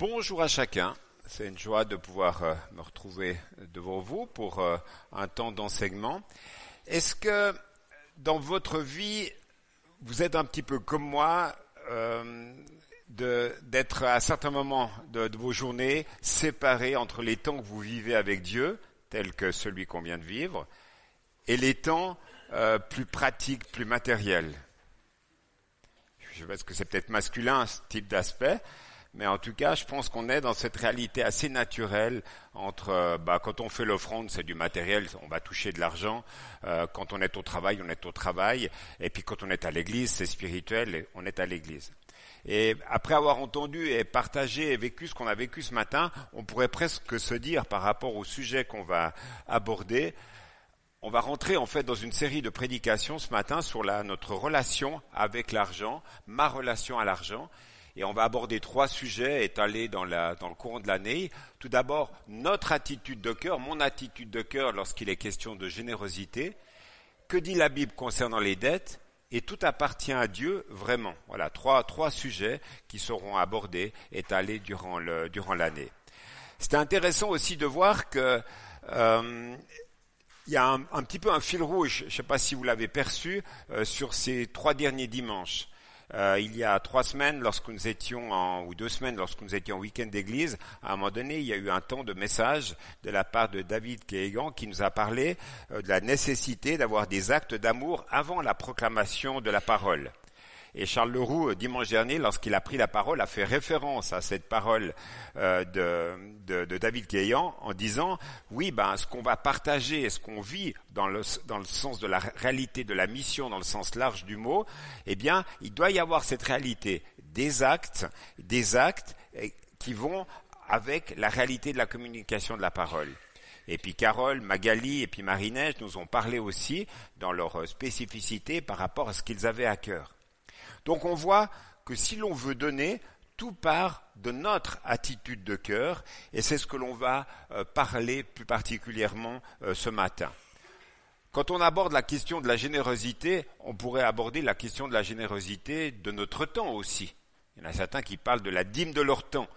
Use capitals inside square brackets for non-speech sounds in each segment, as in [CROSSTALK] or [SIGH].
Bonjour à chacun. C'est une joie de pouvoir euh, me retrouver devant vous pour euh, un temps d'enseignement. Est-ce que dans votre vie, vous êtes un petit peu comme moi, euh, d'être à certains moments de, vos journées séparés entre les temps que vous vivez avec Dieu, tel que celui qu'on vient de vivre, et les temps plus pratiques, plus matériels? Je pense que c'est peut-être masculin ce type d'aspect, mais en tout cas, je pense qu'on est dans cette réalité assez naturelle entre, euh, bah, quand on fait l'offrande, c'est du matériel, on va toucher de l'argent. Euh, quand on est au travail, on est au travail. Et puis quand on est à l'église, c'est spirituel, on est à l'église. Et après avoir entendu et partagé et vécu ce qu'on a vécu ce matin, on pourrait presque se dire par rapport au sujet qu'on va aborder, on va rentrer en fait dans une série de prédications ce matin sur la, notre relation avec l'argent, ma relation à l'argent, et on va aborder trois sujets étalés dans, le courant de l'année. Tout d'abord, notre attitude de cœur, mon attitude de cœur lorsqu'il est question de générosité. Que dit la Bible concernant les dettes Et tout appartient à Dieu vraiment? Voilà, trois, trois sujets qui seront abordés, étalés durant, durant l'année. C'est intéressant aussi de voir que euh, il y a un, un, petit peu un fil rouge, je ne sais pas si vous l'avez perçu, euh, sur ces trois derniers dimanches. Euh, il y a trois semaines, lorsque nous étions en, ou deux semaines, lorsque nous étions en week-end d'église, à un moment donné, il y a eu un temps de message de la part de David Keegan qui nous a parlé euh, de la nécessité d'avoir des actes d'amour avant la proclamation de la parole. Et Charles Leroux, euh, dimanche dernier, lorsqu'il a pris la parole, a fait référence à cette parole euh, de, David Gaillan en disant, oui, ben, ce qu'on va partager ce qu'on vit dans le, sens de la réalité de la mission, dans le sens large du mot, eh bien, il doit y avoir cette réalité des actes, des actes qui vont avec la réalité de la communication de la parole. Et puis Carole, Magali et puis Marie-Neige nous ont parlé aussi dans leur spécificité par rapport à ce qu'ils avaient à cœur. Donc on voit que si l'on veut donner, tout part de notre attitude de cœur, et c'est ce que l'on va euh, parler plus particulièrement euh, ce matin. Quand on aborde la question de la générosité, on pourrait aborder la question de la générosité de notre temps aussi. Il y en a certains qui parlent de la dîme de leur temps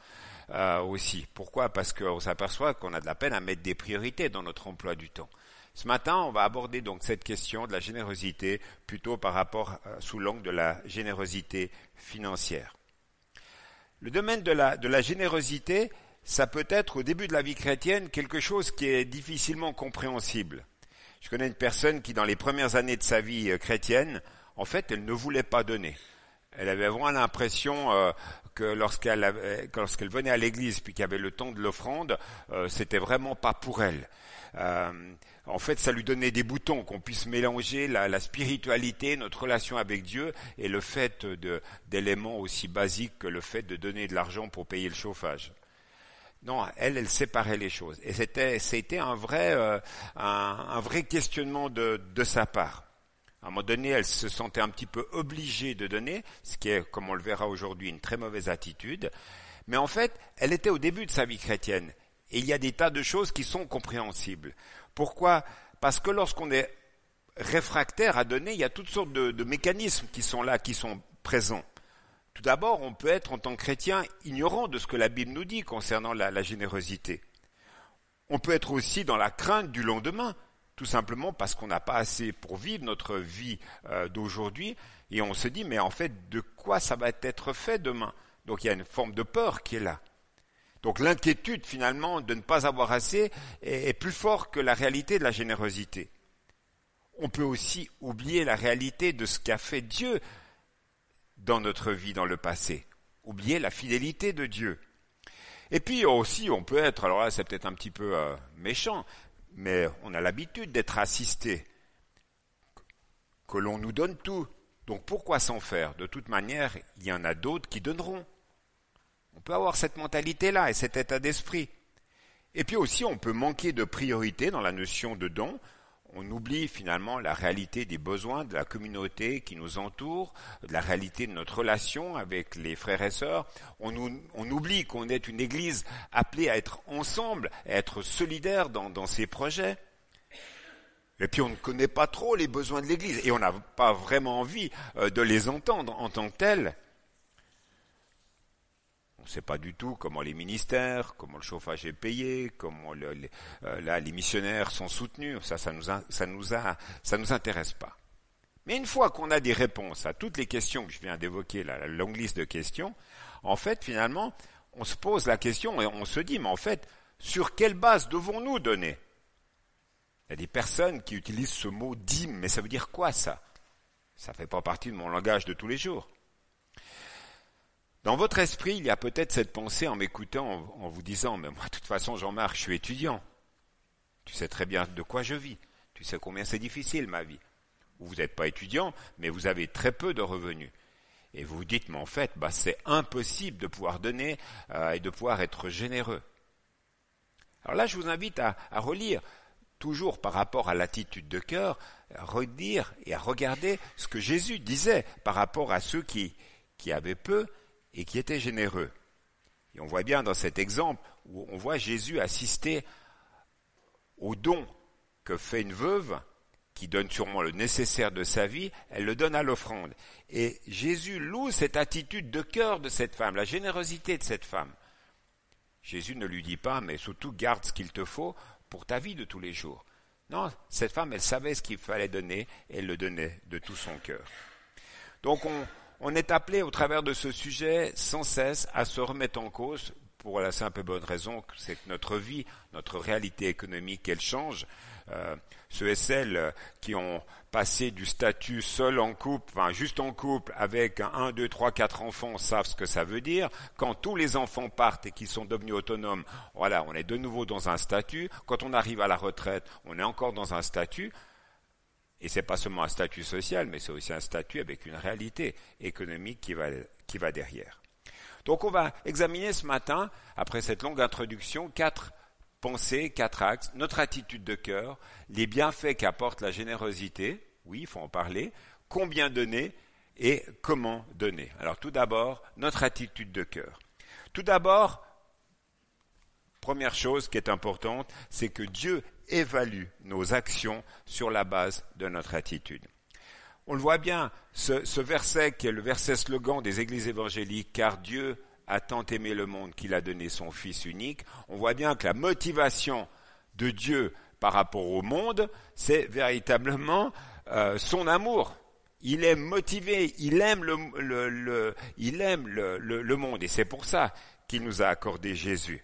euh, aussi. Pourquoi? Parce qu'on s'aperçoit qu'on a de la peine à mettre des priorités dans notre emploi du temps. Ce matin, on va aborder donc cette question de la générosité plutôt par rapport euh, sous l'angle de la générosité financière. Le domaine de la, de la générosité, ça peut être au début de la vie chrétienne quelque chose qui est difficilement compréhensible. Je connais une personne qui, dans les premières années de sa vie euh, chrétienne, en fait, elle ne voulait pas donner. Elle avait vraiment l'impression euh, que lorsqu'elle lorsqu'elle venait à l'église puis qu'il y avait le temps de l'offrande, euh, c'était vraiment pas pour elle. Euh, en fait, ça lui donnait des boutons, qu'on puisse mélanger la, spiritualité, notre relation avec Dieu, et le fait d'éléments aussi basiques que le fait de donner de l'argent pour payer le chauffage. Non, elle, elle séparait les choses. Et c'était, c'était un vrai, euh, un, vrai questionnement de, de sa part. À un moment donné, elle se sentait un petit peu obligée de donner, ce qui est, comme on le verra aujourd'hui, une très mauvaise attitude. Mais en fait, elle était au début de sa vie chrétienne. Et il y a des tas de choses qui sont compréhensibles. Pourquoi? Parce que lorsqu'on est réfractaire à donner, il y a toutes sortes de, mécanismes qui sont là, qui sont présents. Tout d'abord, on peut être en tant que chrétien ignorant de ce que la Bible nous dit concernant la, la générosité. On peut être aussi dans la crainte du lendemain, tout simplement parce qu'on n'a pas assez pour vivre notre vie euh, d'aujourd'hui, et on se dit, mais en fait, de quoi ça va être fait demain? Donc il y a une forme de peur qui est là. Donc l'inquiétude finalement de ne pas avoir assez est, plus fort que la réalité de la générosité. On peut aussi oublier la réalité de ce qu'a fait Dieu dans notre vie dans le passé, oublier la fidélité de Dieu. Et puis aussi, on peut être, alors là c'est peut-être un petit peu euh, méchant, mais on a l'habitude d'être assisté, que l'on nous donne tout. Donc pourquoi s'en faire? De toute manière, il y en a d'autres qui donneront. On peut avoir cette mentalité-là et cet état d'esprit. Et puis aussi, on peut manquer de priorité dans la notion de don. On oublie finalement la réalité des besoins de la communauté qui nous entoure, de la réalité de notre relation avec les frères et sœurs. On, oublie qu'on est une église appelée à être ensemble, à être solidaire dans, dans ses projets. Et puis on ne connaît pas trop les besoins de l'Église et on n'a pas vraiment envie euh, de les entendre en tant que tels. On ne sait pas du tout comment les ministères, comment le chauffage est payé, comment les, euh, là, les missionnaires sont soutenus. Ça, ça nous, ça nous, a, ça nous intéresse pas. Mais une fois qu'on a des réponses à toutes les questions que je viens d'évoquer, la longue liste de questions, en fait, finalement, on se pose la question et on se dit, mais en fait, sur quelle base devons-nous donner? Il y a des personnes qui utilisent ce mot dîme, mais ça veut dire quoi ça? Ça ne fait pas partie de mon langage de tous les jours. Dans votre esprit, il y a peut-être cette pensée en m'écoutant, en, vous disant, mais moi, de toute façon, Jean-Marc, je suis étudiant. Tu sais très bien de quoi je vis. Tu sais combien c'est difficile, ma vie. Ou vous n'êtes pas étudiant, mais vous avez très peu de revenus. Et vous vous dites, mais en fait, bah, c'est impossible de pouvoir donner euh, et de pouvoir être généreux. Alors là, je vous invite à, relire, toujours par rapport à l'attitude de cœur, à redire et à regarder ce que Jésus disait par rapport à ceux qui avaient peu et qui étaient généreux. Et on voit bien dans cet exemple où on voit Jésus assister au don que fait une veuve qui donne sûrement le nécessaire de sa vie, elle le donne à l'offrande. Et Jésus loue cette attitude de cœur de cette femme, la générosité de cette femme. Jésus ne lui dit pas, mais surtout garde ce qu'il te faut pour ta vie de tous les jours. Non, cette femme, elle savait ce qu'il fallait donner, elle le donnait de tout son cœur. Donc on, on est appelé au travers de ce sujet sans cesse à se remettre en cause pour la simple et bonne raison que c'est que notre vie, notre réalité économique, elle change. Euh, ceux et celles qui ont passé du statut seul en couple, enfin juste en couple, avec un, deux, trois, quatre enfants, savent ce que ça veut dire. Quand tous les enfants partent et qu'ils sont devenus autonomes, voilà, on est de nouveau dans un statut. Quand on arrive à la retraite, on est encore dans un statut. Et c'est pas seulement un statut social, mais c'est aussi un statut avec une réalité économique qui va, qui va derrière. Donc on va examiner ce matin, après cette longue introduction, quatre pensée, quatre axes, notre attitude de cœur, les bienfaits qu'apporte la générosité, oui, il faut en parler, combien donner et comment donner. Alors tout d'abord, notre attitude de cœur. Tout d'abord, première chose qui est importante, c'est que Dieu évalue nos actions sur la base de notre attitude. On le voit bien, ce, verset qui est le verset slogan des églises évangéliques, car Dieu a tant aimé le monde qu'il a donné son Fils unique, on voit bien que la motivation de Dieu par rapport au monde, c'est véritablement euh, son amour. Il est motivé, il aime le, il aime le, monde, et c'est pour ça qu'il nous a accordé Jésus.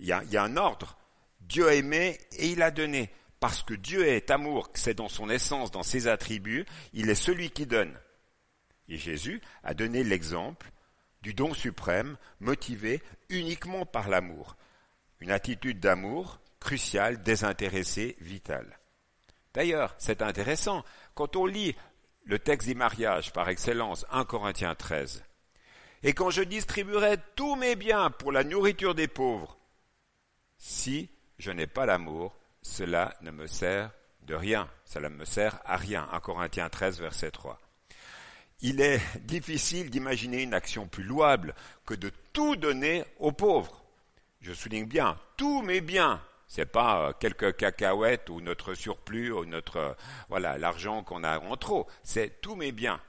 Il y, a, un ordre. Dieu a aimé et il a donné. Parce que Dieu est amour, c'est dans son essence, dans ses attributs, il est celui qui donne. Et Jésus a donné l'exemple du don suprême motivé uniquement par l'amour. Une attitude d'amour cruciale, désintéressée, vitale. D'ailleurs, c'est intéressant, quand on lit le texte des mariages par excellence, 1 Corinthiens 13, et quand je distribuerai tous mes biens pour la nourriture des pauvres, si je n'ai pas l'amour, cela ne me sert de rien, cela ne me sert à rien. 1 Corinthiens 13, verset 3 il est difficile d'imaginer une action plus louable que de tout donner aux pauvres. Je souligne bien, tous mes biens. C'est pas euh, quelques cacahuètes ou notre surplus ou notre euh, voilà l'argent qu'on a en trop. C'est tous mes biens.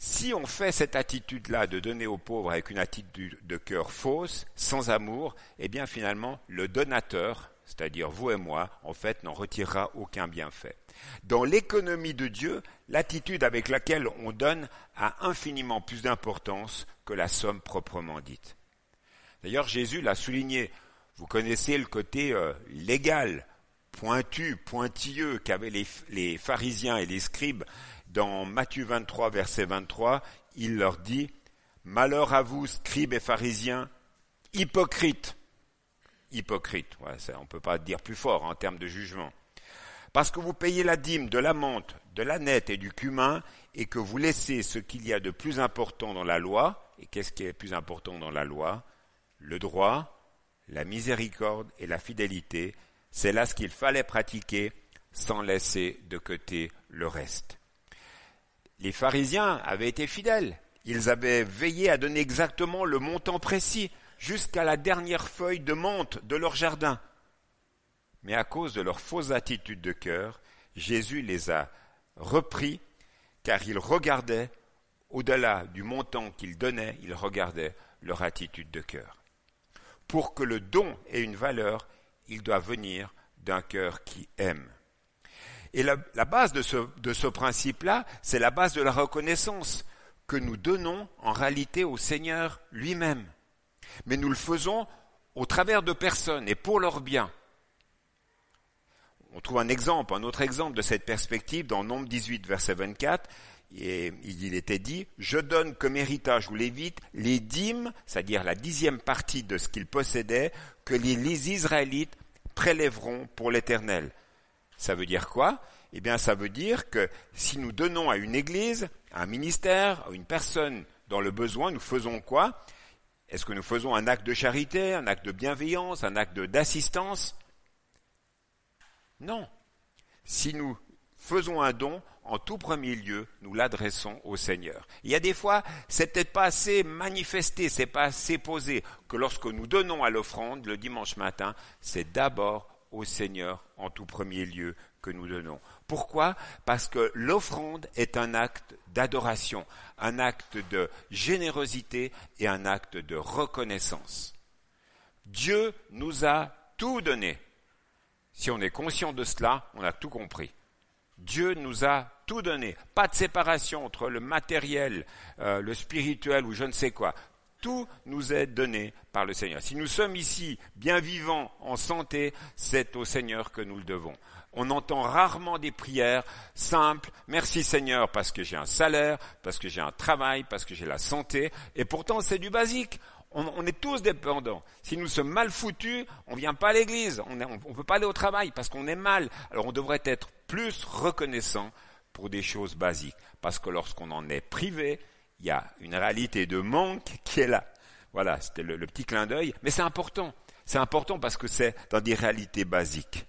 Si on fait cette attitude-là de donner aux pauvres avec une attitude de cœur fausse, sans amour, eh bien finalement le donateur, c'est-à-dire vous et moi, en fait n'en retirera aucun bienfait. Dans l'économie de Dieu, l'attitude avec laquelle on donne a infiniment plus d'importance que la somme proprement dite. D'ailleurs, Jésus l'a souligné. Vous connaissez le côté euh, légal, pointu, pointilleux qu'avaient les, les pharisiens et les scribes. Dans Matthieu 23, verset 23, il leur dit Malheur à vous, scribes et pharisiens, hypocrites. Hypocrites, on ne peut pas dire plus fort en termes de jugement parce que vous payez la dîme de la menthe, de la nette et du cumin, et que vous laissez ce qu'il y a de plus important dans la loi, et qu'est-ce qui est plus important dans la loi? Le droit, la miséricorde et la fidélité, c'est là ce qu'il fallait pratiquer sans laisser de côté le reste. Les pharisiens avaient été fidèles, ils avaient veillé à donner exactement le montant précis, jusqu'à la dernière feuille de menthe de leur jardin mais à cause de leur fausse attitude de cœur, Jésus les a repris car ils regardaient au-delà du montant qu'ils donnaient, ils regardaient leur attitude de cœur. Pour que le don ait une valeur, il doit venir d'un cœur qui aime. Et la, base de ce, principe-là, c'est la base de la reconnaissance que nous donnons en réalité au Seigneur lui-même. Mais nous le faisons au travers de personnes et pour leur bien. On trouve un exemple, un autre exemple de cette perspective dans Nombre 18, verset 24. Et il était dit, je donne comme héritage aux Lévites les dîmes, c'est-à-dire la dixième partie de ce qu'ils possédaient, que les Israélites prélèveront pour l'Éternel. Ça veut dire quoi? Eh bien, ça veut dire que si nous donnons à une église, à un ministère, à une personne dans le besoin, nous faisons quoi? Est-ce que nous faisons un acte de charité, un acte de bienveillance, un acte d'assistance? Non. Si nous faisons un don, en tout premier lieu, nous l'adressons au Seigneur. Il y a des fois, c'est peut-être pas assez manifesté, c'est pas assez posé, que lorsque nous donnons à l'offrande le dimanche matin, c'est d'abord au Seigneur en tout premier lieu que nous donnons. Pourquoi? Parce que l'offrande est un acte d'adoration, un acte de générosité et un acte de reconnaissance. Dieu nous a tout donné. Si on est conscient de cela, on a tout compris. Dieu nous a tout donné. Pas de séparation entre le matériel, euh, le spirituel ou je ne sais quoi. Tout nous est donné par le Seigneur. Si nous sommes ici bien vivants, en santé, c'est au Seigneur que nous le devons. On entend rarement des prières simples. Merci Seigneur parce que j'ai un salaire, parce que j'ai un travail, parce que j'ai la santé. Et pourtant, c'est du basique. On, est tous dépendants. Si nous sommes mal foutus, on vient pas à l'église. On ne peut pas aller au travail parce qu'on est mal. Alors on devrait être plus reconnaissant pour des choses basiques. Parce que lorsqu'on en est privé, il y a une réalité de manque qui est là. Voilà, c'était le, petit clin d'œil, mais c'est important. C'est important parce que c'est dans des réalités basiques.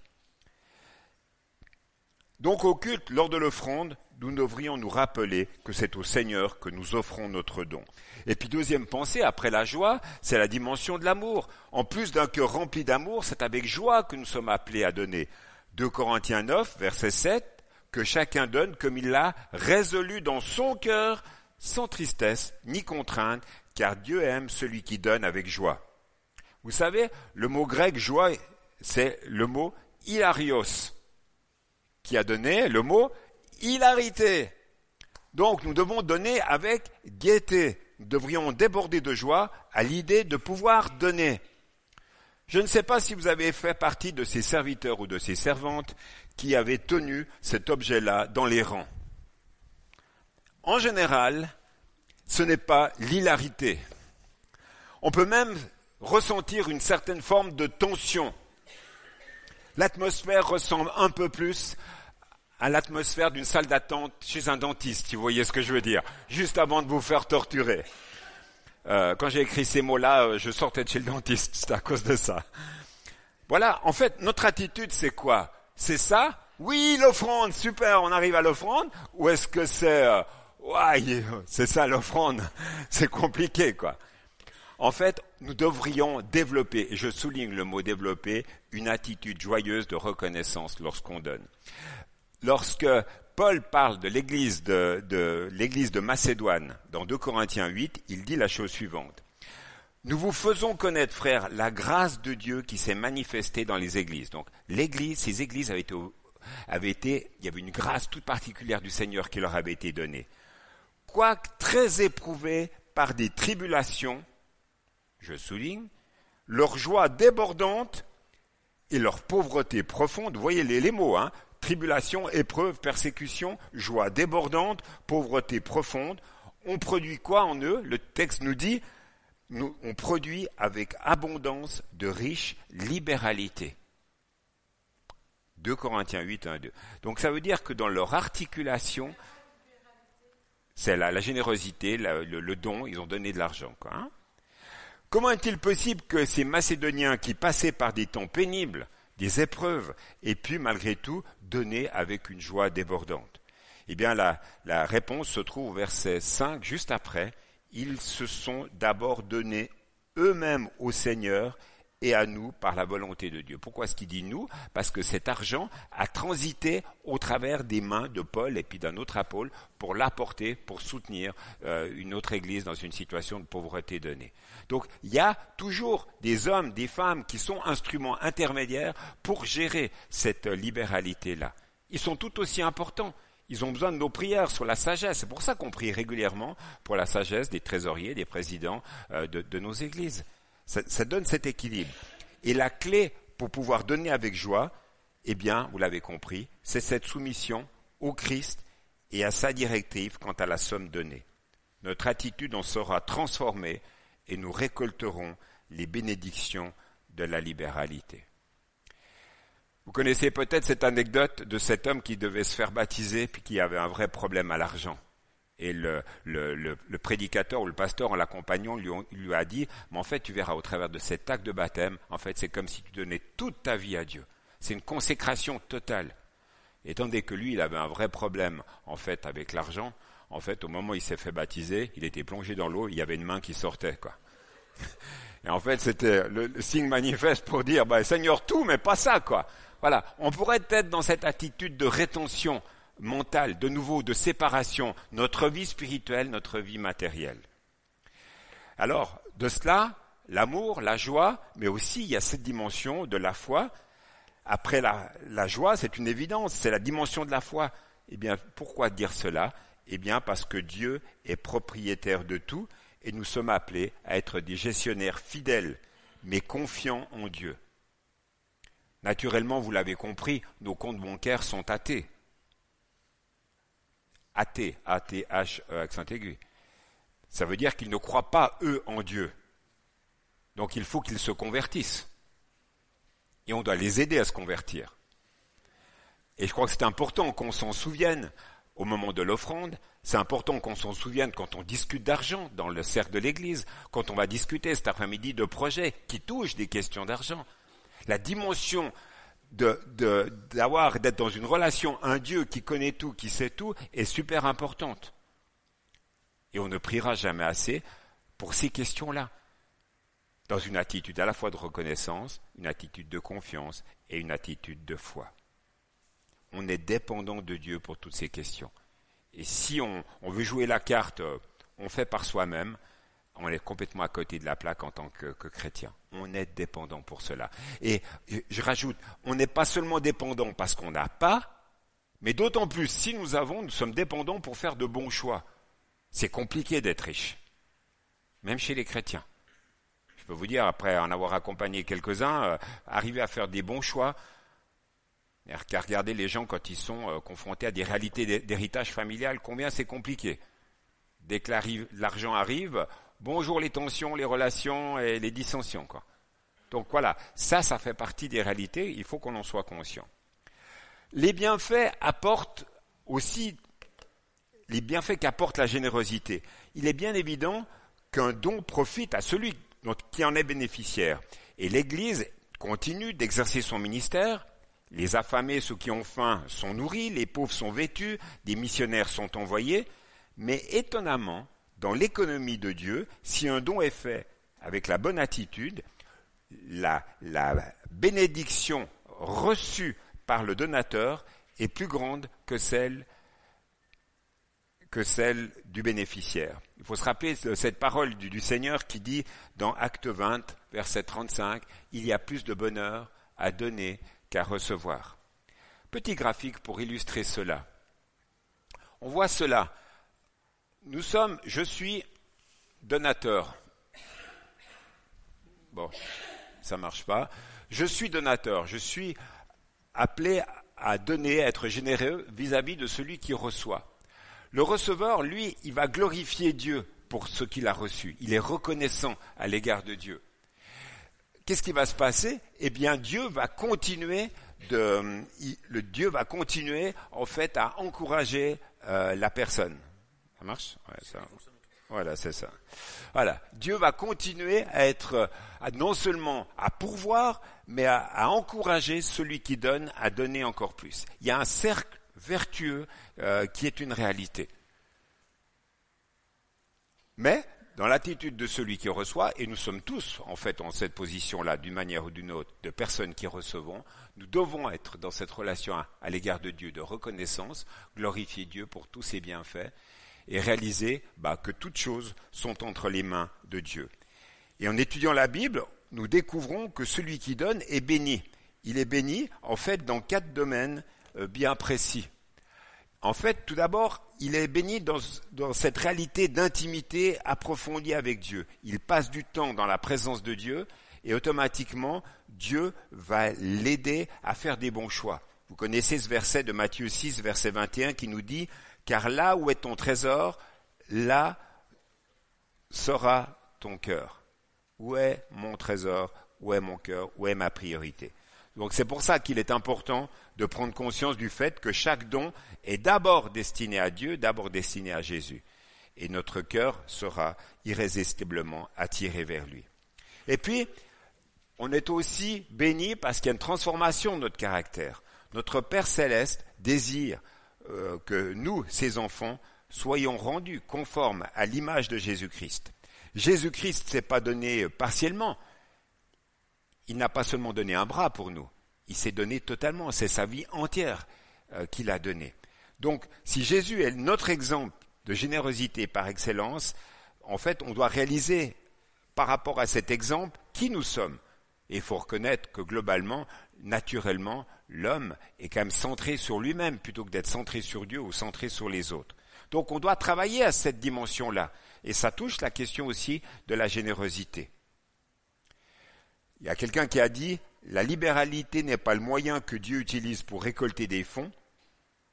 Donc au culte, lors de l'offrande, nous devrions nous rappeler que c'est au Seigneur que nous offrons notre don. Et puis deuxième pensée, après la joie, c'est la dimension de l'amour. En plus d'un cœur rempli d'amour, c'est avec joie que nous sommes appelés à donner. 2 Corinthiens 9, verset 7, que chacun donne comme il l'a résolu dans son cœur sans tristesse ni contrainte, car Dieu aime celui qui donne avec joie. Vous savez, le mot grec joie, c'est le mot hilarios, qui a donné le mot hilarité. Donc nous devons donner avec gaieté. Nous devrions déborder de joie à l'idée de pouvoir donner. Je ne sais pas si vous avez fait partie de ces serviteurs ou de ces servantes qui avaient tenu cet objet-là dans les rangs. En général, ce n'est pas l'hilarité. On peut même ressentir une certaine forme de tension. L'atmosphère ressemble un peu plus à l'atmosphère d'une salle d'attente chez un dentiste, si vous voyez ce que je veux dire, juste avant de vous faire torturer. Euh, quand j'ai écrit ces mots-là, euh, je sortais de chez le dentiste, c'est à cause de ça. Voilà, en fait, notre attitude, c'est quoi? C'est ça? Oui, l'offrande, super, on arrive à l'offrande? Ou est-ce que c'est... Euh, ouais, c'est ça l'offrande [LAUGHS] C'est compliqué, quoi. En fait, nous devrions développer, et je souligne le mot développer, une attitude joyeuse de reconnaissance lorsqu'on donne. Lorsque Paul parle de l'église de, Macédoine dans 2 Corinthiens 8, il dit la chose suivante. Nous vous faisons connaître, frères, la grâce de Dieu qui s'est manifestée dans les églises. Donc, l'église, ces églises avaient été, avaient été, il y avait une grâce toute particulière du Seigneur qui leur avait été donnée. Quoique très éprouvés par des tribulations, je souligne, leur joie débordante et leur pauvreté profonde, voyez les, mots, hein, tribulation, épreuve, persécution, joie débordante, pauvreté profonde. On produit quoi en eux? Le texte nous dit, on produit avec abondance de riche libéralité. 2 Corinthiens 8, 1, 2. Donc ça veut dire que dans leur articulation, c'est la, générosité, le, don, ils ont donné de l'argent. Hein. Comment est-il possible que ces Macédoniens qui passaient par des temps pénibles, des épreuves, et puis malgré tout donner avec une joie débordante? Eh bien la, la réponse se trouve au verset 5, juste après. Ils se sont d'abord donnés eux-mêmes au Seigneur et à nous par la volonté de Dieu. Pourquoi est-ce qu'il dit nous? Parce que cet argent a transité au travers des mains de Paul et puis d'un autre apôtre pour l'apporter, pour soutenir euh, une autre église dans une situation de pauvreté donnée. Donc il y a toujours des hommes, des femmes qui sont instruments intermédiaires pour gérer cette libéralité-là. Ils sont tout aussi importants. Ils ont besoin de nos prières sur la sagesse. C'est pour ça qu'on prie régulièrement pour la sagesse des trésoriers, des présidents euh, de, nos églises. Ça, donne cet équilibre. Et la clé pour pouvoir donner avec joie, eh bien, vous l'avez compris, c'est cette soumission au Christ et à sa directive quant à la somme donnée. Notre attitude en sera transformée et nous récolterons les bénédictions de la libéralité. Vous connaissez peut-être cette anecdote de cet homme qui devait se faire baptiser puis qui avait un vrai problème à l'argent. Et le, prédicateur ou le pasteur en l'accompagnant lui, a dit, mais en fait tu verras au travers de cet acte de baptême, en fait c'est comme si tu donnais toute ta vie à Dieu. C'est une consécration totale. Et tandis que lui, il avait un vrai problème en fait avec l'argent, en fait au moment où il s'est fait baptiser, il était plongé dans l'eau, il y avait une main qui sortait. quoi. [LAUGHS] Et en fait c'était le, signe manifeste pour dire, bah, Seigneur tout, mais pas ça. quoi. Voilà, on pourrait être dans cette attitude de rétention mentale, de nouveau, de séparation, notre vie spirituelle, notre vie matérielle. Alors, de cela, l'amour, la joie, mais aussi il y a cette dimension de la foi. Après la, joie, c'est une évidence, c'est la dimension de la foi. Eh bien, pourquoi dire cela? Eh bien, parce que Dieu est propriétaire de tout et nous sommes appelés à être des gestionnaires fidèles, mais confiants en Dieu. Naturellement, vous l'avez compris, nos comptes bancaires sont athées athées, A-T-H-E accent aigu. Ça veut dire qu'ils ne croient pas, eux, en Dieu. Donc il faut qu'ils se convertissent. Et on doit les aider à se convertir. Et je crois que c'est important qu'on s'en souvienne au moment de l'offrande. C'est important qu'on s'en souvienne quand on discute d'argent dans le cercle de l'Église, quand on va discuter cet après-midi de projets qui touchent des questions d'argent. La dimension d'avoir, d'être dans une relation, un Dieu qui connaît tout, qui sait tout, est super importante. Et on ne priera jamais assez pour ces questions-là. Dans une attitude à la fois de reconnaissance, une attitude de confiance et une attitude de foi. On est dépendant de Dieu pour toutes ces questions. Et si on, on veut jouer la carte, on fait par soi-même, on est complètement à côté de la plaque en tant que, chrétien. On est dépendant pour cela. Et je rajoute, on n'est pas seulement dépendant parce qu'on n'a pas, mais d'autant plus, si nous avons, nous sommes dépendants pour faire de bons choix. C'est compliqué d'être riche, même chez les chrétiens. Je peux vous dire, après en avoir accompagné quelques-uns, euh, arriver à faire des bons choix, qu'à regarder les gens quand ils sont euh, confrontés à des réalités d'héritage familial, combien c'est compliqué. Dès que l'argent arrive, bonjour les tensions, les relations et les dissensions. Donc voilà, ça, ça fait partie des réalités, il faut qu'on en soit conscient. Les bienfaits apportent aussi les bienfaits qu'apporte la générosité. Il est bien évident qu'un don profite à celui qui en est bénéficiaire. Et l'Église continue d'exercer son ministère. Les affamés, ceux qui ont faim, sont nourris, les pauvres sont vêtus, des missionnaires sont envoyés. Mais étonnamment, dans l'économie de Dieu, si un don est fait avec la bonne attitude, la, bénédiction reçue par le donateur est plus grande que celle que celle du bénéficiaire. Il faut se rappeler de cette parole du, du, Seigneur qui dit dans Acte 20, verset 35, Il y a plus de bonheur à donner qu'à recevoir. Petit graphique pour illustrer cela. On voit cela nous sommes, je suis donateur. Bon, ça marche pas. Je suis donateur. Je suis appelé à donner, à être généreux vis-à-vis de celui qui reçoit. Le receveur, lui, il va glorifier Dieu pour ce qu'il a reçu. Il est reconnaissant à l'égard de Dieu. Qu'est-ce qui va se passer? Eh bien, Dieu va continuer de, le Dieu va continuer en fait à encourager euh, la personne. Ça marche? Voilà, c'est ça. Voilà. Dieu va continuer à être, non seulement à pourvoir, mais à, encourager celui qui donne à donner encore plus. Il y a un cercle vertueux euh, qui est une réalité. Mais, dans l'attitude de celui qui reçoit, et nous sommes tous en fait en cette position-là, d'une manière ou d'une autre, de personnes qui recevons, nous devons être dans cette relation à, l'égard de Dieu de reconnaissance, glorifier Dieu pour tous ses bienfaits, et réaliser bah, que toutes choses sont entre les mains de Dieu. Et en étudiant la Bible, nous découvrons que celui qui donne est béni. Il est béni, en fait, dans quatre domaines euh, bien précis. En fait, tout d'abord, il est béni dans, cette réalité d'intimité approfondie avec Dieu. Il passe du temps dans la présence de Dieu et automatiquement, Dieu va l'aider à faire des bons choix. Vous connaissez ce verset de Matthieu 6, verset 21 qui nous dit, Car là où est ton trésor, là sera ton cœur. Où est mon trésor Où est mon cœur Où est ma priorité? Donc c'est pour ça qu'il est important de prendre conscience du fait que chaque don est d'abord destiné à Dieu, d'abord destiné à Jésus. Et notre cœur sera irrésistiblement attiré vers lui. Et puis, on est aussi béni parce qu'il y a une transformation de notre caractère. Notre Père céleste désire euh, que nous, ses enfants, soyons rendus conformes à l'image de Jésus-Christ. Jésus-Christ s'est pas donné partiellement. Il n'a pas seulement donné un bras pour nous, il s'est donné totalement, c'est sa vie entière euh, qu'il a donnée. Donc, si Jésus est notre exemple de générosité par excellence, en fait, on doit réaliser par rapport à cet exemple qui nous sommes. Et il faut reconnaître que globalement, naturellement, l'homme est quand même centré sur lui-même plutôt que d'être centré sur Dieu ou centré sur les autres. Donc on doit travailler à cette dimension-là. Et ça touche la question aussi de la générosité. Il y a quelqu'un qui a dit, la libéralité n'est pas le moyen que Dieu utilise pour récolter des fonds,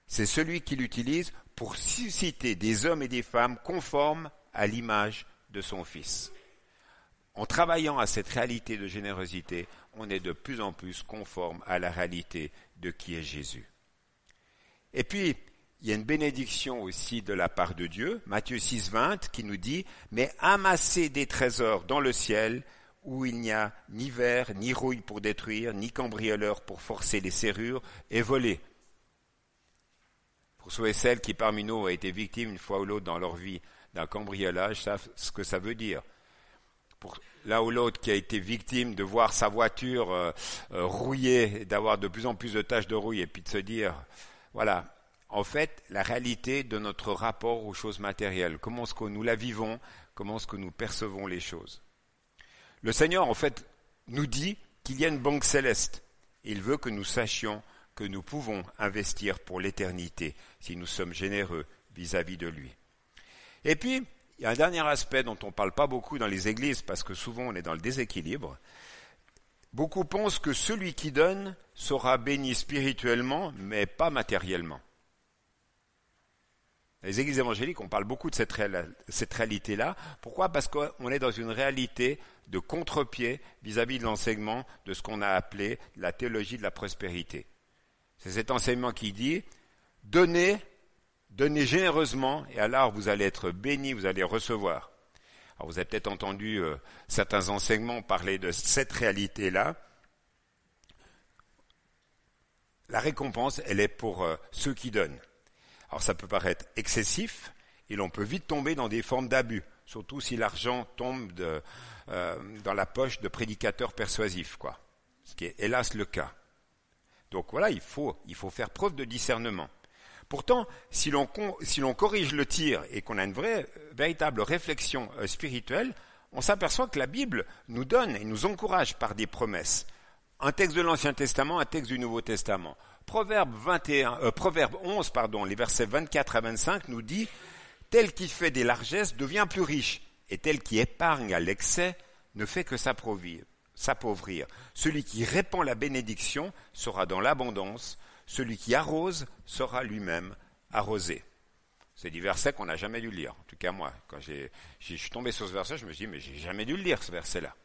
c'est celui qui l'utilise pour susciter des hommes et des femmes conformes à l'image de son Fils. En travaillant à cette réalité de générosité, on est de plus en plus conforme à la réalité de qui est Jésus. Et puis, il y a une bénédiction aussi de la part de Dieu, Matthieu 6, 20, qui nous dit, mais amassez des trésors dans le ciel où il n'y a ni verre, ni rouille pour détruire, ni cambrioleur pour forcer les serrures et voler. Pour ceux et celles qui parmi nous ont été victimes une fois ou l'autre dans leur vie d'un cambriolage, savent ce que ça veut dire. Pour l'un ou l'autre qui a été victime de voir sa voiture euh, euh, rouillée, d'avoir de plus en plus de taches de rouille, et puis de se dire, voilà, en fait, la réalité de notre rapport aux choses matérielles, comment est-ce que nous la vivons, comment est-ce que nous percevons les choses. Le Seigneur, en fait, nous dit qu'il y a une banque céleste. Il veut que nous sachions que nous pouvons investir pour l'éternité si nous sommes généreux vis-à-vis de lui. Et puis, il y a un dernier aspect dont on ne parle pas beaucoup dans les églises parce que souvent on est dans le déséquilibre. Beaucoup pensent que celui qui donne sera béni spirituellement, mais pas matériellement. Les églises évangéliques, on parle beaucoup de cette, réalité-là. Pourquoi? Parce qu'on est dans une réalité de contre-pied vis-à-vis de l'enseignement de ce qu'on a appelé la théologie de la prospérité. C'est cet enseignement qui dit donnez, donnez généreusement, et alors vous allez être bénis, vous allez recevoir. Alors vous avez peut-être entendu euh, certains enseignements parler de cette réalité-là. La récompense, elle est pour euh, ceux qui donnent. Alors ça peut paraître excessif, et l'on peut vite tomber dans des formes d'abus, surtout si l'argent tombe euh, dans la poche de prédicateurs persuasifs, quoi. Ce qui est hélas le cas. Donc voilà, il faut, il faut faire preuve de discernement. Pourtant, si l'on, corrige le tir et qu'on a une vraie, véritable réflexion euh, spirituelle, on s'aperçoit que la Bible nous donne et nous encourage par des promesses. Un texte de l'Ancien Testament, un texte du Nouveau Testament. Proverbe, 21, euh, Proverbe 11, pardon, les versets 24 à 25 nous dit Tel qui fait des largesses devient plus riche, et tel qui épargne à l'excès ne fait que s'appauvrir. Celui qui répand la bénédiction sera dans l'abondance, celui qui arrose sera lui-même arrosé. C'est des versets qu'on n'a jamais dû lire. En tout cas, moi, quand je suis tombé sur ce verset, je me suis dit, mais j'ai jamais dû le lire, ce verset-là.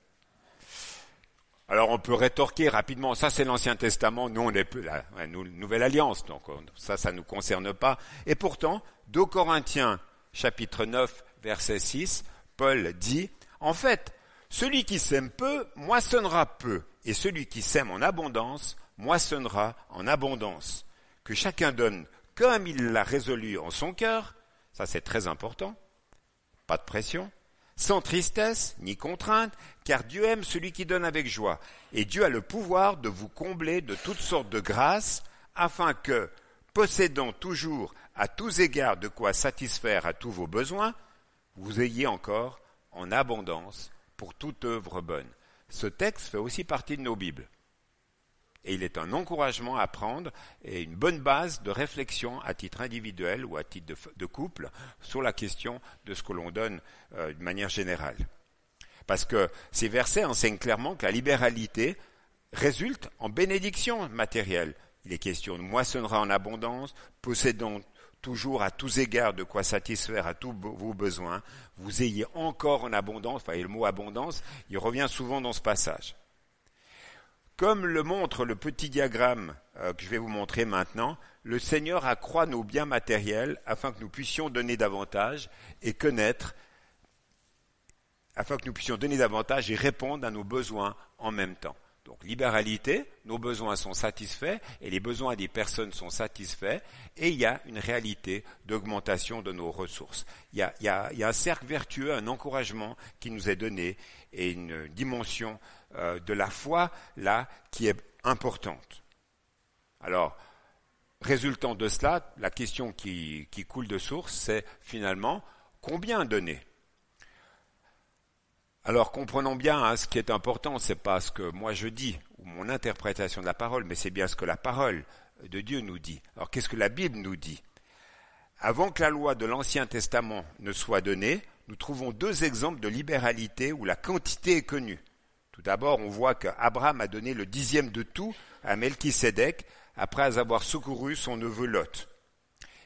Alors on peut rétorquer rapidement, ça c'est l'Ancien Testament, nous on est plus la Nouvelle Alliance, donc ça, ça ne nous concerne pas. Et pourtant, 2 Corinthiens chapitre 9, verset 6, Paul dit, en fait, celui qui sème peu moissonnera peu, et celui qui sème en abondance moissonnera en abondance. Que chacun donne comme il l'a résolu en son cœur, ça c'est très important, pas de pression, sans tristesse ni contrainte, car Dieu aime celui qui donne avec joie, et Dieu a le pouvoir de vous combler de toutes sortes de grâces, afin que, possédant toujours à tous égards de quoi satisfaire à tous vos besoins, vous ayez encore en abondance pour toute œuvre bonne. Ce texte fait aussi partie de nos Bibles. Et il est un encouragement à prendre et une bonne base de réflexion à titre individuel ou à titre de, couple sur la question de ce que l'on donne euh, de manière générale. Parce que ces versets enseignent clairement que la libéralité résulte en bénédiction matérielle. Il est question de moissonnera en abondance, possédant toujours à tous égards de quoi satisfaire à tous vos besoins, vous ayez encore en abondance, enfin, le mot abondance, il revient souvent dans ce passage. Comme le montre le petit diagramme euh, que je vais vous montrer maintenant, le Seigneur accroît nos biens matériels afin que nous puissions donner davantage et connaître, afin que nous puissions donner davantage et répondre à nos besoins en même temps. Donc libéralité, nos besoins sont satisfaits et les besoins des personnes sont satisfaits et il y a une réalité d'augmentation de nos ressources. Il y, a, un cercle vertueux, un encouragement qui nous est donné et une dimension euh, de la foi là qui est importante. Alors, résultant de cela, la question qui, coule de source, c'est finalement combien donner? Alors comprenons bien, hein, ce qui est important, c'est pas ce que moi je dis ou mon interprétation de la parole, mais c'est bien ce que la parole de Dieu nous dit. Alors qu'est-ce que la Bible nous dit? Avant que la loi de l'Ancien Testament ne soit donnée, nous trouvons deux exemples de libéralité où la quantité est connue. Tout d'abord, on voit qu'Abraham a donné le dixième de tout à Melchisédek après avoir secouru son neveu Lot.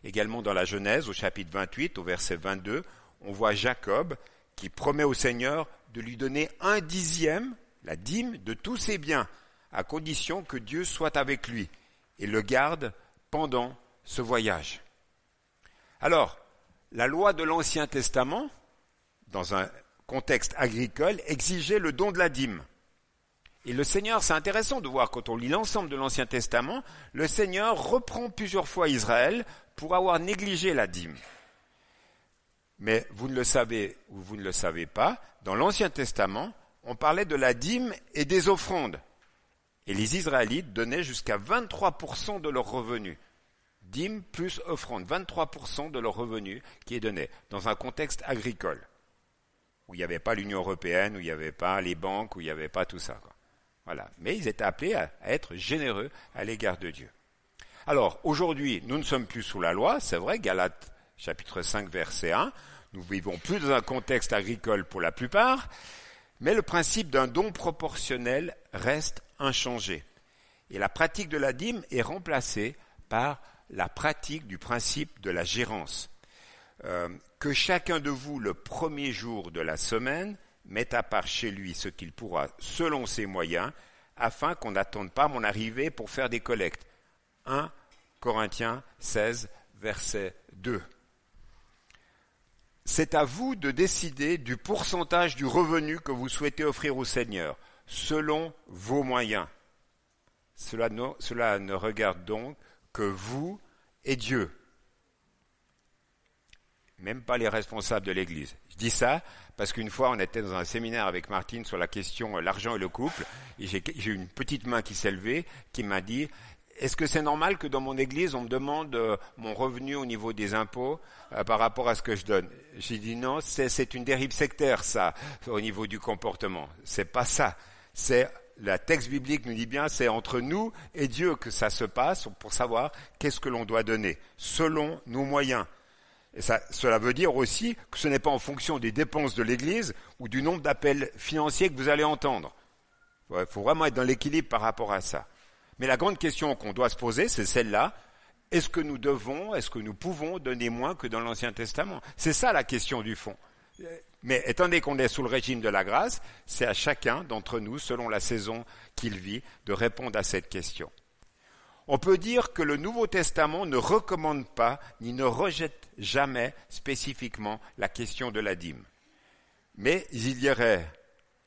Également dans la Genèse, au chapitre 28, au verset 22, on voit Jacob qui promet au Seigneur de lui donner un dixième, la dîme, de tous ses biens, à condition que Dieu soit avec lui et le garde pendant ce voyage. Alors, la loi de l'Ancien Testament, dans un contexte agricole, exigeait le don de la dîme. Et le Seigneur, c'est intéressant de voir quand on lit l'ensemble de l'Ancien Testament, le Seigneur reprend plusieurs fois Israël pour avoir négligé la dîme. Mais vous ne le savez ou vous ne le savez pas, dans l'Ancien Testament, on parlait de la dîme et des offrandes. Et les Israélites donnaient jusqu'à 23% de leurs revenus. Dîme plus offrande, 23% de leurs revenus qui est donné dans un contexte agricole, où il n'y avait pas l'Union européenne, où il n'y avait pas les banques, où il n'y avait pas tout ça. Voilà. Mais ils étaient appelés à, être généreux à l'égard de Dieu. Alors, aujourd'hui, nous ne sommes plus sous la loi, c'est vrai, Galates chapitre 5, verset 1. Nous vivons plus dans un contexte agricole pour la plupart, mais le principe d'un don proportionnel reste inchangé. Et la pratique de la dîme est remplacée par la pratique du principe de la gérance. Euh, que chacun de vous, le premier jour de la semaine, mette à part chez lui ce qu'il pourra selon ses moyens, afin qu'on n'attende pas mon arrivée pour faire des collectes. 1 Corinthiens 16, verset 2 c'est à vous de décider du pourcentage du revenu que vous souhaitez offrir au Seigneur, selon vos moyens. Cela ne, cela ne regarde donc que vous et Dieu, même pas les responsables de l'Église. Je dis ça parce qu'une fois, on était dans un séminaire avec Martine sur la question euh, l'argent et le couple, et j'ai eu une petite main qui s'est levée, qui m'a dit, est-ce que c'est normal que dans mon église, on me demande euh, mon revenu au niveau des impôts euh, par rapport à ce que je donne? J'ai dit non, c'est une dérive sectaire, ça, au niveau du comportement. C'est pas ça. C'est la texte biblique nous dit bien, c'est entre nous et Dieu que ça se passe pour savoir qu'est-ce que l'on doit donner, selon nos moyens. Et cela veut dire aussi que ce n'est pas en fonction des dépenses de l'Église ou du nombre d'appels financiers que vous allez entendre. Il faut vraiment être dans l'équilibre par rapport à ça. Mais la grande question qu'on doit se poser, c'est celle-là. Est-ce que nous devons, est-ce que nous pouvons donner moins que dans l'Ancien Testament? C'est ça la question du fond. Mais étant donné qu'on est sous le régime de la grâce, c'est à chacun d'entre nous, selon la saison qu'il vit, de répondre à cette question. On peut dire que le Nouveau Testament ne recommande pas ni ne rejette jamais spécifiquement la question de la dîme. Mais il y aurait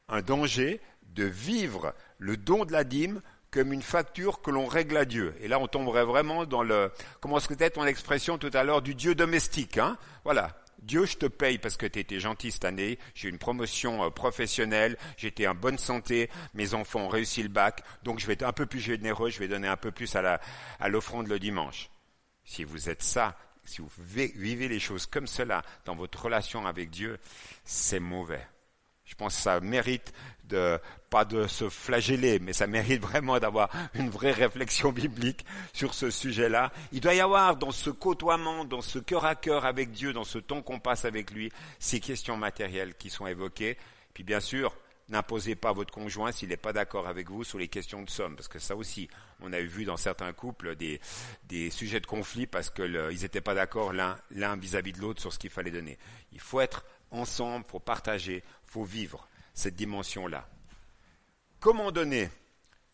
un danger de vivre le don de la dîme comme une facture que l'on règle à Dieu. Et là, on tomberait vraiment dans le, comment se ton expression tout à l'heure, du Dieu domestique. Hein voilà, Dieu, je te paye parce que tu étais gentil cette année, j'ai une promotion euh, professionnelle, j'étais en bonne santé, mes enfants ont réussi le bac, donc je vais être un peu plus généreux, je vais donner un peu plus à, l'offrande le dimanche. Si vous êtes ça, si vous vivez les choses comme cela dans votre relation avec Dieu, c'est mauvais. Je pense que ça mérite de, pas de se flageller, mais ça mérite [LAUGHS] vraiment d'avoir une vraie réflexion biblique sur ce sujet-là. Il doit y avoir dans ce côtoiement, dans ce cœur à cœur avec Dieu, dans ce temps qu'on passe avec lui, ces questions matérielles qui sont évoquées. Puis bien sûr, n'imposez pas votre conjoint s'il n'est pas d'accord avec vous sur les questions de somme, parce que ça aussi, on a vu dans certains couples des, des sujets de conflit parce qu'ils n'étaient pas d'accord l'un, l'un vis-à-vis de l'autre sur ce qu'il fallait donner. Il faut être ensemble, faut partager, faut vivre cette dimension-là. Comment donner?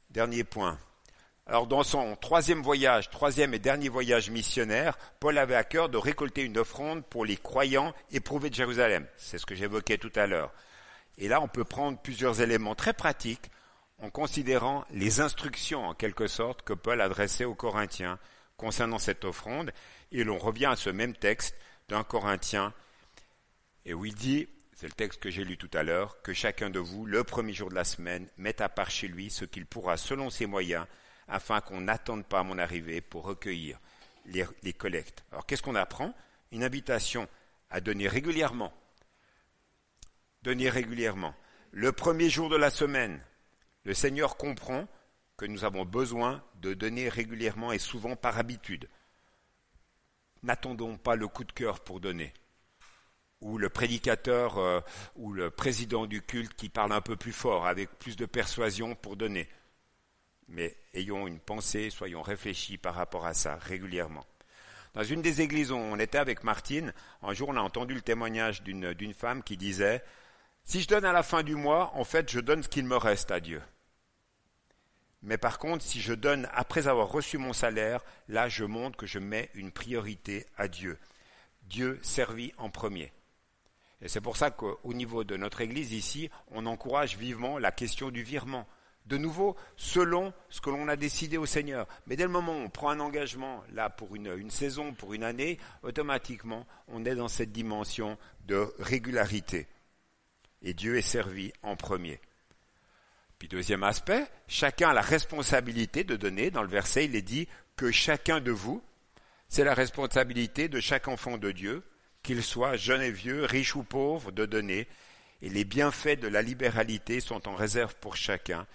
Dernier point. Alors dans son troisième voyage, troisième et dernier voyage missionnaire, Paul avait à cœur de récolter une offrande pour les croyants éprouvés de Jérusalem. C'est ce que j'évoquais tout à l'heure. Et là, on peut prendre plusieurs éléments très pratiques en considérant les instructions, en quelque sorte, que Paul adressait aux Corinthiens concernant cette offrande. Et l'on revient à ce même texte d'un Corinthien et où il dit, c'est le texte que j'ai lu tout à l'heure, que chacun de vous, le premier jour de la semaine, mette à part chez lui ce qu'il pourra selon ses moyens, afin qu'on n'attende pas mon arrivée pour recueillir les, collectes. Alors qu'est-ce qu'on apprend? Une invitation à donner régulièrement. Donner régulièrement. Le premier jour de la semaine, le Seigneur comprend que nous avons besoin de donner régulièrement et souvent par habitude. N'attendons pas le coup de cœur pour donner ou le prédicateur euh, ou le président du culte qui parle un peu plus fort, avec plus de persuasion pour donner. Mais ayons une pensée, soyons réfléchis par rapport à ça régulièrement. Dans une des églises où on était avec Martine, un jour on a entendu le témoignage d'une femme qui disait Si je donne à la fin du mois, en fait je donne ce qu'il me reste à Dieu. Mais par contre, si je donne après avoir reçu mon salaire, là je montre que je mets une priorité à Dieu. Dieu servi en premier. C'est pour ça qu'au niveau de notre Église ici, on encourage vivement la question du virement. De nouveau, selon ce que l'on a décidé au Seigneur. Mais dès le moment où on prend un engagement, là, pour une, une saison, pour une année, automatiquement, on est dans cette dimension de régularité. Et Dieu est servi en premier. Puis deuxième aspect, chacun a la responsabilité de donner. Dans le verset, il est dit que chacun de vous, c'est la responsabilité de chaque enfant de Dieu, qu'il soit jeune et vieux, riche ou pauvre, de donner, et les bienfaits de la libéralité sont en réserve pour chacun.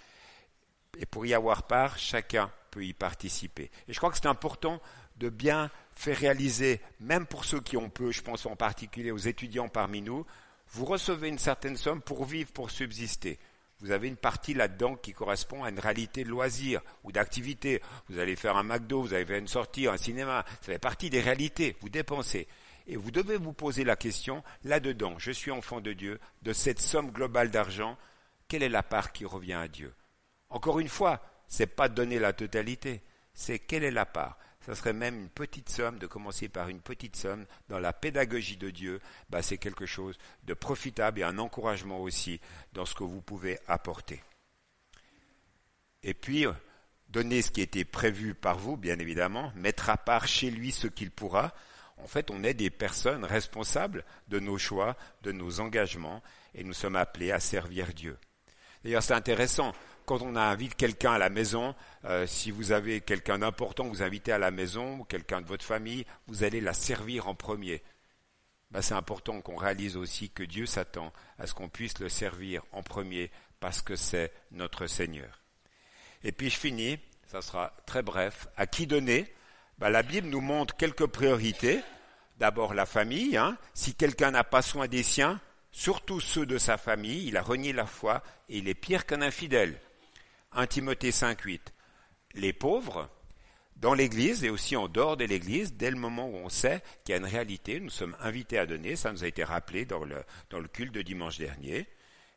Et pour y avoir part, chacun peut y participer. Et je crois que c'est important de bien faire réaliser, même pour ceux qui ont peu, je pense en particulier aux étudiants parmi nous, vous recevez une certaine somme pour vivre, pour subsister. Vous avez une partie là-dedans qui correspond à une réalité de loisir ou d'activité. Vous allez faire un McDo, vous allez faire une sortie, un cinéma. Ça fait partie des réalités. Vous dépensez. Et vous devez vous poser la question, là-dedans, je suis enfant de Dieu, de cette somme globale d'argent, quelle est la part qui revient à Dieu? Encore une fois, ce n'est pas donner la totalité, c'est quelle est la part? Ça serait même une petite somme, de commencer par une petite somme dans la pédagogie de Dieu, bah, c'est quelque chose de profitable et un encouragement aussi dans ce que vous pouvez apporter. Et puis, donner ce qui était prévu par vous, bien évidemment, mettre à part chez lui ce qu'il pourra, en fait, on est des personnes responsables de nos choix, de nos engagements, et nous sommes appelés à servir Dieu. D'ailleurs, c'est intéressant. Quand on invite quelqu'un à la maison, euh, si vous avez quelqu'un d'important vous invitez à la maison, ou quelqu'un de votre famille, vous allez la servir en premier. Ben, c'est important qu'on réalise aussi que Dieu s'attend à ce qu'on puisse le servir en premier parce que c'est notre Seigneur. Et puis je finis, ça sera très bref, à qui donner bah, la Bible nous montre quelques priorités. D'abord la famille. Hein. Si quelqu'un n'a pas soin des siens, surtout ceux de sa famille, il a renié la foi et il est pire qu'un infidèle. 1 Timothée 5.8. Les pauvres, dans l'Église et aussi en dehors de l'Église, dès le moment où on sait qu'il y a une réalité, nous sommes invités à donner, ça nous a été rappelé dans le, culte de dimanche dernier.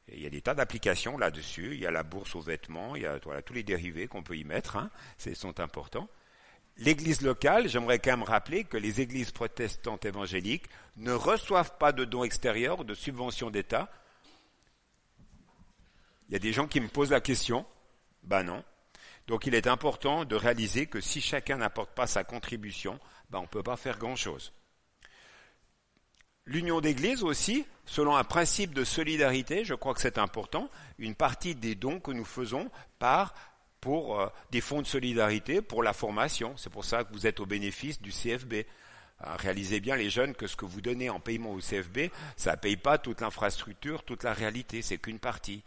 il y a des tas d'applications là-dessus, il y a la bourse aux vêtements, il y a tous les dérivés qu'on peut y mettre, hein, sont importants. L'église locale, j'aimerais quand même rappeler que les églises protestantes évangéliques ne reçoivent pas de dons extérieurs de subventions d'État. Il y a des gens qui me posent la question. Ben non. Donc il est important de réaliser que si chacun n'apporte pas sa contribution, ben on ne peut pas faire grand-chose. L'union d'église aussi, selon un principe de solidarité, je crois que c'est important, une partie des dons que nous faisons part pour euh, des fonds de solidarité, pour la formation. C'est pour ça que vous êtes au bénéfice du CFB. Euh, réalisez bien les jeunes que ce que vous donnez en paiement au CFB, ça ne paye pas toute l'infrastructure, toute la réalité, c'est qu'une partie.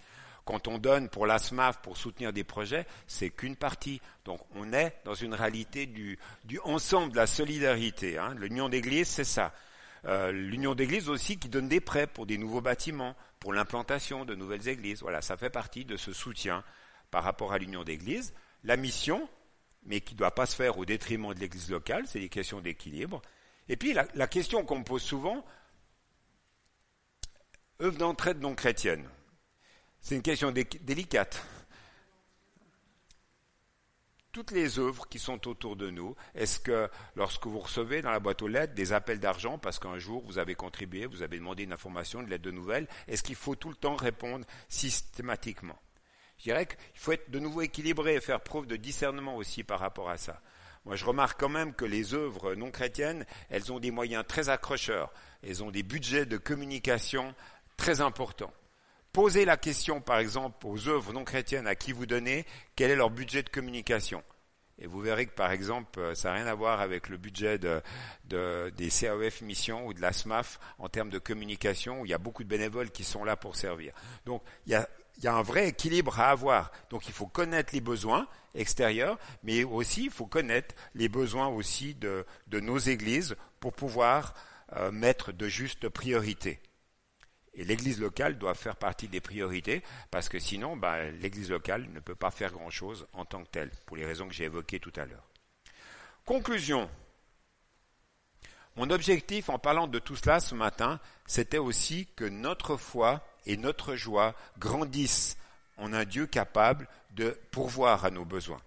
Quand on donne pour l'ASMAF pour soutenir des projets, c'est qu'une partie. Donc on est dans une réalité du, du ensemble de la solidarité. Hein. L'union d'église, c'est ça. Euh, l'Union d'églises aussi qui donne des prêts pour des nouveaux bâtiments, pour l'implantation de nouvelles églises. Voilà, ça fait partie de ce soutien par rapport à l'Union d'églises. La mission, mais qui ne doit pas se faire au détriment de l'église locale, c'est des questions d'équilibre. Et puis la, la question qu'on me pose souvent, œuvre d'entraide non chrétienne. C'est une question délicate toutes les œuvres qui sont autour de nous, est-ce que lorsque vous recevez dans la boîte aux lettres des appels d'argent parce qu'un jour vous avez contribué, vous avez demandé une information, une lettre de nouvelles, est-ce qu'il faut tout le temps répondre systématiquement? Je dirais qu'il faut être de nouveau équilibré et faire preuve de discernement aussi par rapport à ça. Moi, je remarque quand même que les œuvres non chrétiennes, elles ont des moyens très accrocheurs, elles ont des budgets de communication très importants. Posez la question, par exemple, aux œuvres non chrétiennes à qui vous donnez, quel est leur budget de communication? Et vous verrez que, par exemple, euh, ça n'a rien à voir avec le budget des CAEF missions ou de la SMAF en termes de communication, où il y a beaucoup de bénévoles qui sont là pour servir. Donc, il y a, il y a un vrai équilibre à avoir. Donc, il faut connaître les besoins extérieurs, mais aussi, il faut connaître les besoins aussi de, nos églises pour pouvoir euh, mettre de justes priorités. Et l'église locale doit faire partie des priorités, parce que sinon, bah, l'église locale ne peut pas faire grand-chose en tant que telle, pour les raisons que j'ai évoquées tout à l'heure. Conclusion. Mon objectif en parlant de tout cela ce matin, c'était aussi que notre foi et notre joie grandissent en un Dieu capable de pourvoir à nos besoins.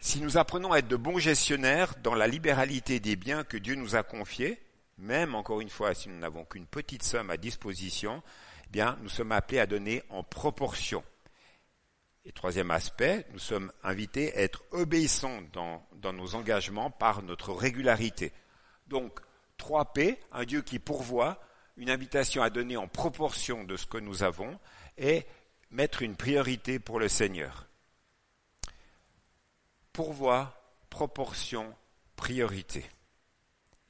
Si nous apprenons à être de bons gestionnaires dans la libéralité des biens que Dieu nous a confiés, même encore une fois, si nous n'avons qu'une petite somme à disposition, eh nous sommes appelés à donner en proportion. Et troisième aspect, nous sommes invités à être obéissants dans nos engagements par notre régularité. Donc, 3 P, un Dieu qui pourvoit, une invitation à donner en proportion de ce que nous avons et mettre une priorité pour le Seigneur. Pourvoi, proportion, priorité.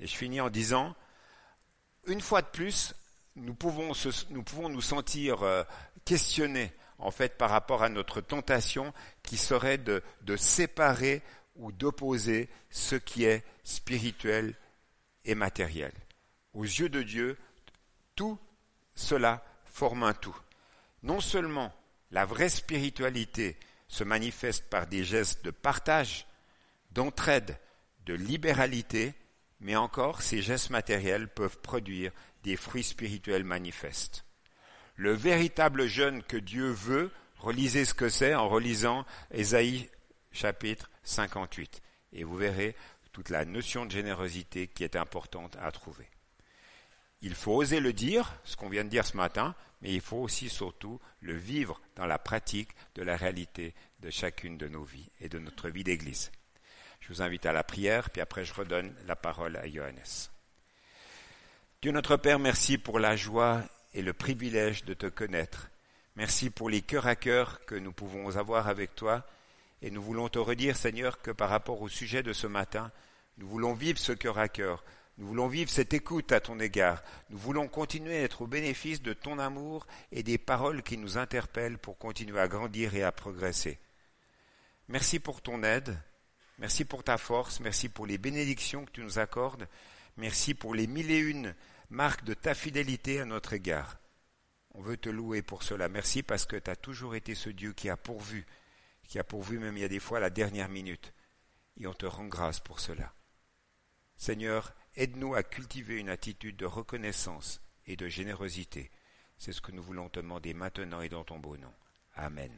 Et je finis en disant, une fois de plus, nous pouvons, nous, sentir euh, questionnés en fait par rapport à notre tentation qui serait de séparer ou d'opposer ce qui est spirituel et matériel. Aux yeux de Dieu, tout cela forme un tout. Non seulement la vraie spiritualité se manifeste par des gestes de partage, d'entraide, de libéralité, mais encore ces gestes matériels peuvent produire des fruits spirituels manifestes. Le véritable jeûne que Dieu veut, relisez ce que c'est en relisant Ésaïe chapitre 58, et vous verrez toute la notion de générosité qui est importante à trouver. Il faut oser le dire, ce qu'on vient de dire ce matin, mais il faut aussi surtout le vivre dans la pratique de la réalité de chacune de nos vies et de notre vie d'Église. Je vous invite à la prière, puis après je redonne la parole à Johannes. Dieu notre Père, merci pour la joie et le privilège de te connaître. Merci pour les cœurs à cœur que nous pouvons avoir avec toi. Et nous voulons te redire, Seigneur, que par rapport au sujet de ce matin, nous voulons vivre ce cœur à cœur. Nous voulons vivre cette écoute à ton égard. Nous voulons continuer à être au bénéfice de ton amour et des paroles qui nous interpellent pour continuer à grandir et à progresser. Merci pour ton aide. Merci pour ta force, merci pour les bénédictions que tu nous accordes, merci pour les mille et une marques de ta fidélité à notre égard. On veut te louer pour cela. Merci parce que tu as toujours été ce Dieu qui a pourvu, qui a pourvu même il y a des fois la dernière minute. Et on te rend grâce pour cela. Seigneur, aide-nous à cultiver une attitude de reconnaissance et de générosité. C'est ce que nous voulons te demander maintenant et dans ton beau nom. Amen.